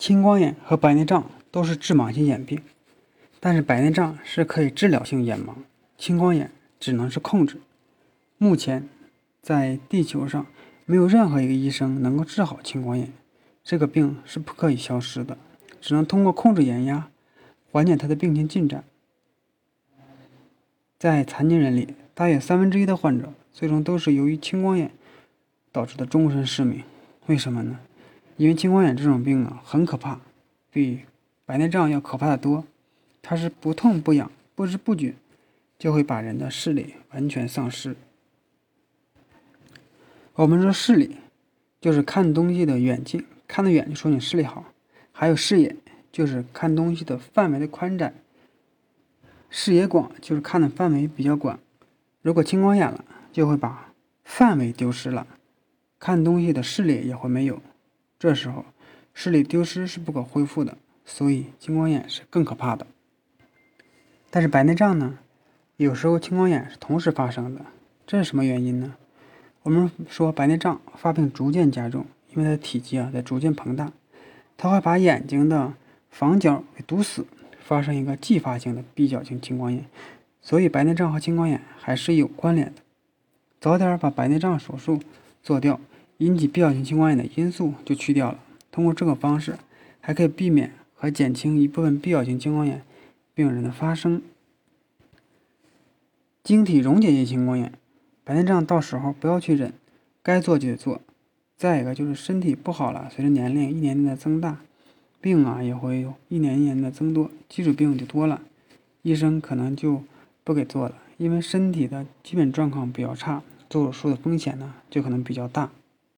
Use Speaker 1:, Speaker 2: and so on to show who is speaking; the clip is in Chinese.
Speaker 1: 青光眼和白内障都是致盲性眼病，但是白内障是可以治疗性眼盲，青光眼只能是控制。目前，在地球上没有任何一个医生能够治好青光眼，这个病是不可以消失的，只能通过控制眼压，缓解它的病情进展。在残疾人里，大约三分之一的患者最终都是由于青光眼导致的终身失明。为什么呢？因为青光眼这种病啊，很可怕，比白内障要可怕的多。它是不痛不痒，不知不觉就会把人的视力完全丧失。我们说视力就是看东西的远近，看得远就说你视力好；还有视野，就是看东西的范围的宽窄。视野广就是看的范围比较广。如果青光眼了，就会把范围丢失了，看东西的视力也会没有。这时候视力丢失是不可恢复的，所以青光眼是更可怕的。但是白内障呢，有时候青光眼是同时发生的，这是什么原因呢？我们说白内障发病逐渐加重，因为它的体积啊在逐渐膨大，它会把眼睛的房角给堵死，发生一个继发性的闭角性青光眼。所以白内障和青光眼还是有关联的，早点把白内障手术做掉。引起必要性青光眼的因素就去掉了。通过这个方式，还可以避免和减轻一部分必要性青光眼病人的发生。晶体溶解性青光眼，白内障到时候不要去忍，该做就得做。再一个就是身体不好了，随着年龄一年年的增大，病啊也会有一年一年的增多，基础病就多了，医生可能就不给做了，因为身体的基本状况比较差，做手术的风险呢就可能比较大。